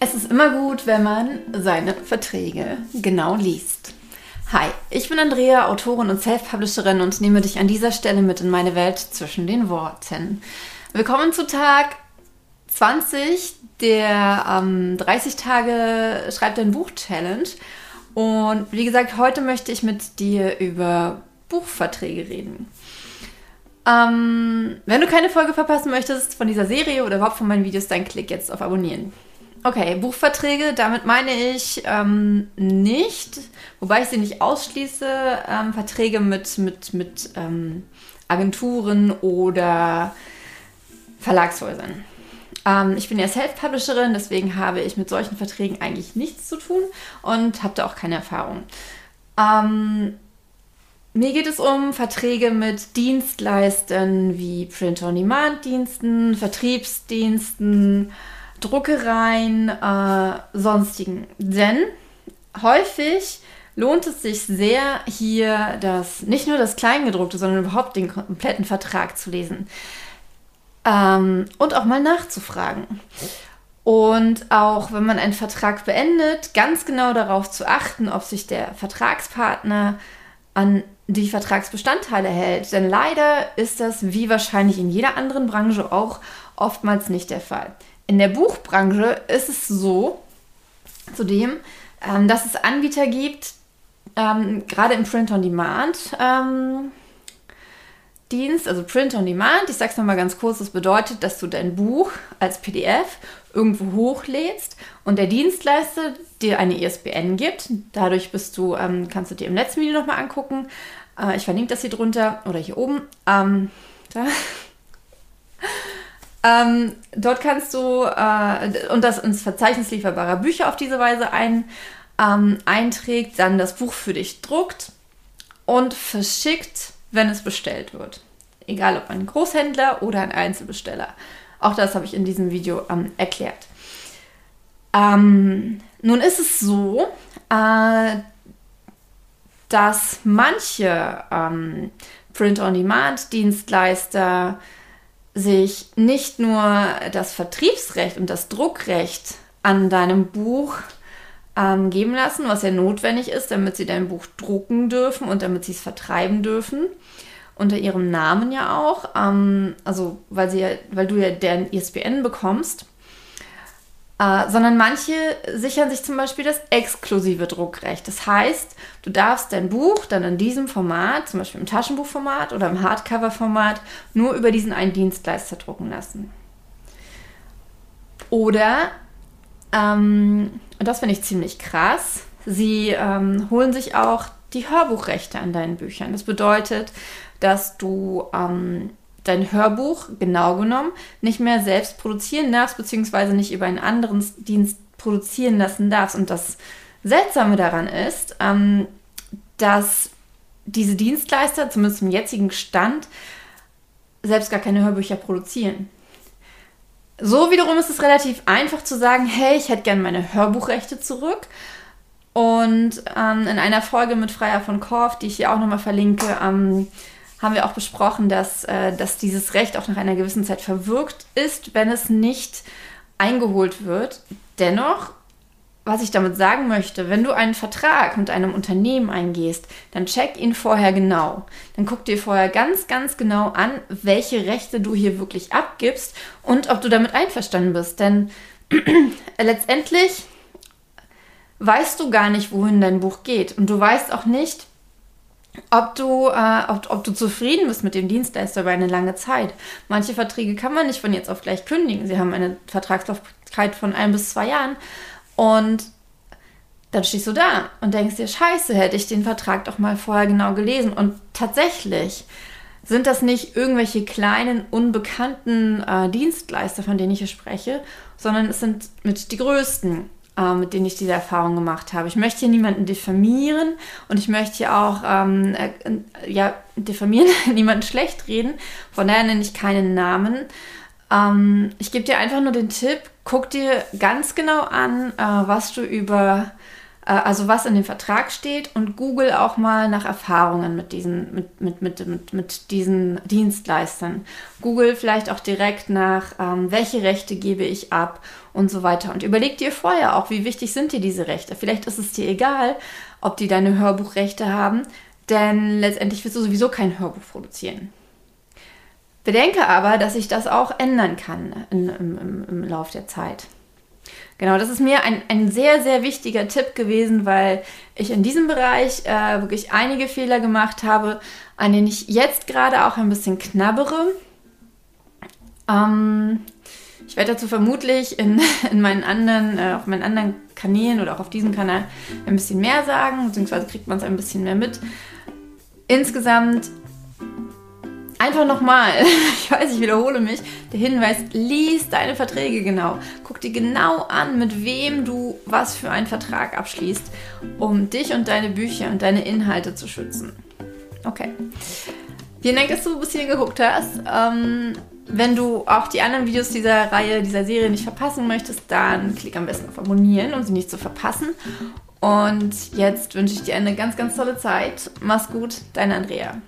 Es ist immer gut, wenn man seine Verträge genau liest. Hi, ich bin Andrea, Autorin und Self-Publisherin und nehme dich an dieser Stelle mit in meine Welt zwischen den Worten. Willkommen zu Tag 20 der ähm, 30 Tage Schreib dein Buch Challenge. Und wie gesagt, heute möchte ich mit dir über Buchverträge reden. Ähm, wenn du keine Folge verpassen möchtest von dieser Serie oder überhaupt von meinen Videos, dann klick jetzt auf Abonnieren. Okay, Buchverträge, damit meine ich ähm, nicht, wobei ich sie nicht ausschließe, ähm, Verträge mit, mit, mit ähm, Agenturen oder Verlagshäusern. Ähm, ich bin ja Self-Publisherin, deswegen habe ich mit solchen Verträgen eigentlich nichts zu tun und habe da auch keine Erfahrung. Ähm, mir geht es um Verträge mit Dienstleistern wie Print-on-Demand-Diensten, Vertriebsdiensten, Druckereien, äh, sonstigen. Denn häufig lohnt es sich sehr, hier das nicht nur das Kleingedruckte, sondern überhaupt den kompletten Vertrag zu lesen. Ähm, und auch mal nachzufragen. Und auch wenn man einen Vertrag beendet, ganz genau darauf zu achten, ob sich der Vertragspartner an die Vertragsbestandteile hält. Denn leider ist das, wie wahrscheinlich in jeder anderen Branche auch, oftmals nicht der Fall. In der Buchbranche ist es so, zudem, ähm, dass es Anbieter gibt, ähm, gerade im Print-on-Demand, ähm, Dienst, also Print on Demand. Ich sage es nochmal ganz kurz, das bedeutet, dass du dein Buch als PDF irgendwo hochlädst und der Dienstleister dir eine ISBN gibt. Dadurch bist du, ähm, kannst du dir im letzten Video nochmal angucken. Äh, ich verlinke das hier drunter oder hier oben. Ähm, da. Ähm, dort kannst du äh, und das ins Verzeichnis lieferbarer Bücher auf diese Weise ein, ähm, einträgt, dann das Buch für dich druckt und verschickt wenn es bestellt wird. Egal ob ein Großhändler oder ein Einzelbesteller. Auch das habe ich in diesem Video ähm, erklärt. Ähm, nun ist es so, äh, dass manche ähm, Print-on-Demand-Dienstleister sich nicht nur das Vertriebsrecht und das Druckrecht an deinem Buch ähm, geben lassen, was ja notwendig ist, damit sie dein Buch drucken dürfen und damit sie es vertreiben dürfen. Unter ihrem Namen ja auch, ähm, also weil, sie ja, weil du ja deren ISBN bekommst. Äh, sondern manche sichern sich zum Beispiel das exklusive Druckrecht. Das heißt, du darfst dein Buch dann in diesem Format, zum Beispiel im Taschenbuchformat oder im Hardcover-Format, nur über diesen einen Dienstleister drucken lassen. Oder ähm, und das finde ich ziemlich krass. Sie ähm, holen sich auch die Hörbuchrechte an deinen Büchern. Das bedeutet, dass du ähm, dein Hörbuch genau genommen nicht mehr selbst produzieren darfst, beziehungsweise nicht über einen anderen Dienst produzieren lassen darfst. Und das Seltsame daran ist, ähm, dass diese Dienstleister, zumindest im jetzigen Stand, selbst gar keine Hörbücher produzieren. So wiederum ist es relativ einfach zu sagen, hey, ich hätte gerne meine Hörbuchrechte zurück. Und ähm, in einer Folge mit Freier von Korf, die ich hier auch nochmal verlinke, ähm, haben wir auch besprochen, dass, äh, dass dieses Recht auch nach einer gewissen Zeit verwirkt ist, wenn es nicht eingeholt wird. Dennoch was ich damit sagen möchte, wenn du einen Vertrag mit einem Unternehmen eingehst, dann check ihn vorher genau. Dann guck dir vorher ganz, ganz genau an, welche Rechte du hier wirklich abgibst und ob du damit einverstanden bist. Denn letztendlich weißt du gar nicht, wohin dein Buch geht. Und du weißt auch nicht, ob du, äh, ob, ob, du zufrieden bist mit dem Dienstleister über eine lange Zeit. Manche Verträge kann man nicht von jetzt auf gleich kündigen. Sie haben eine Vertragslaufzeit von ein bis zwei Jahren. Und dann stehst du da und denkst dir, scheiße, hätte ich den Vertrag doch mal vorher genau gelesen. Und tatsächlich sind das nicht irgendwelche kleinen, unbekannten äh, Dienstleister, von denen ich hier spreche, sondern es sind mit die größten, äh, mit denen ich diese Erfahrung gemacht habe. Ich möchte hier niemanden diffamieren und ich möchte hier auch, ähm, äh, ja, diffamieren, niemanden schlecht reden. Von daher nenne ich keinen Namen. Ähm, ich gebe dir einfach nur den Tipp, guck dir ganz genau an, äh, was du über also was in dem Vertrag steht und google auch mal nach Erfahrungen mit diesen, mit, mit, mit, mit, mit diesen Dienstleistern. Google vielleicht auch direkt nach, ähm, welche Rechte gebe ich ab und so weiter. Und überleg dir vorher auch, wie wichtig sind dir diese Rechte. Vielleicht ist es dir egal, ob die deine Hörbuchrechte haben, denn letztendlich wirst du sowieso kein Hörbuch produzieren. Bedenke aber, dass sich das auch ändern kann in, im, im, im Lauf der Zeit. Genau, das ist mir ein, ein sehr, sehr wichtiger Tipp gewesen, weil ich in diesem Bereich äh, wirklich einige Fehler gemacht habe, an denen ich jetzt gerade auch ein bisschen knabbere. Ähm, ich werde dazu vermutlich in, in meinen anderen, äh, auf meinen anderen Kanälen oder auch auf diesem Kanal ein bisschen mehr sagen, beziehungsweise kriegt man es ein bisschen mehr mit. Insgesamt Einfach nochmal, ich weiß, ich wiederhole mich, der Hinweis, lies deine Verträge genau. Guck dir genau an, mit wem du was für einen Vertrag abschließt, um dich und deine Bücher und deine Inhalte zu schützen. Okay. Vielen Dank, dass du bis hierhin geguckt hast. Ähm, wenn du auch die anderen Videos dieser Reihe, dieser Serie nicht verpassen möchtest, dann klick am besten auf Abonnieren, um sie nicht zu verpassen. Und jetzt wünsche ich dir eine ganz, ganz tolle Zeit. Mach's gut, deine Andrea.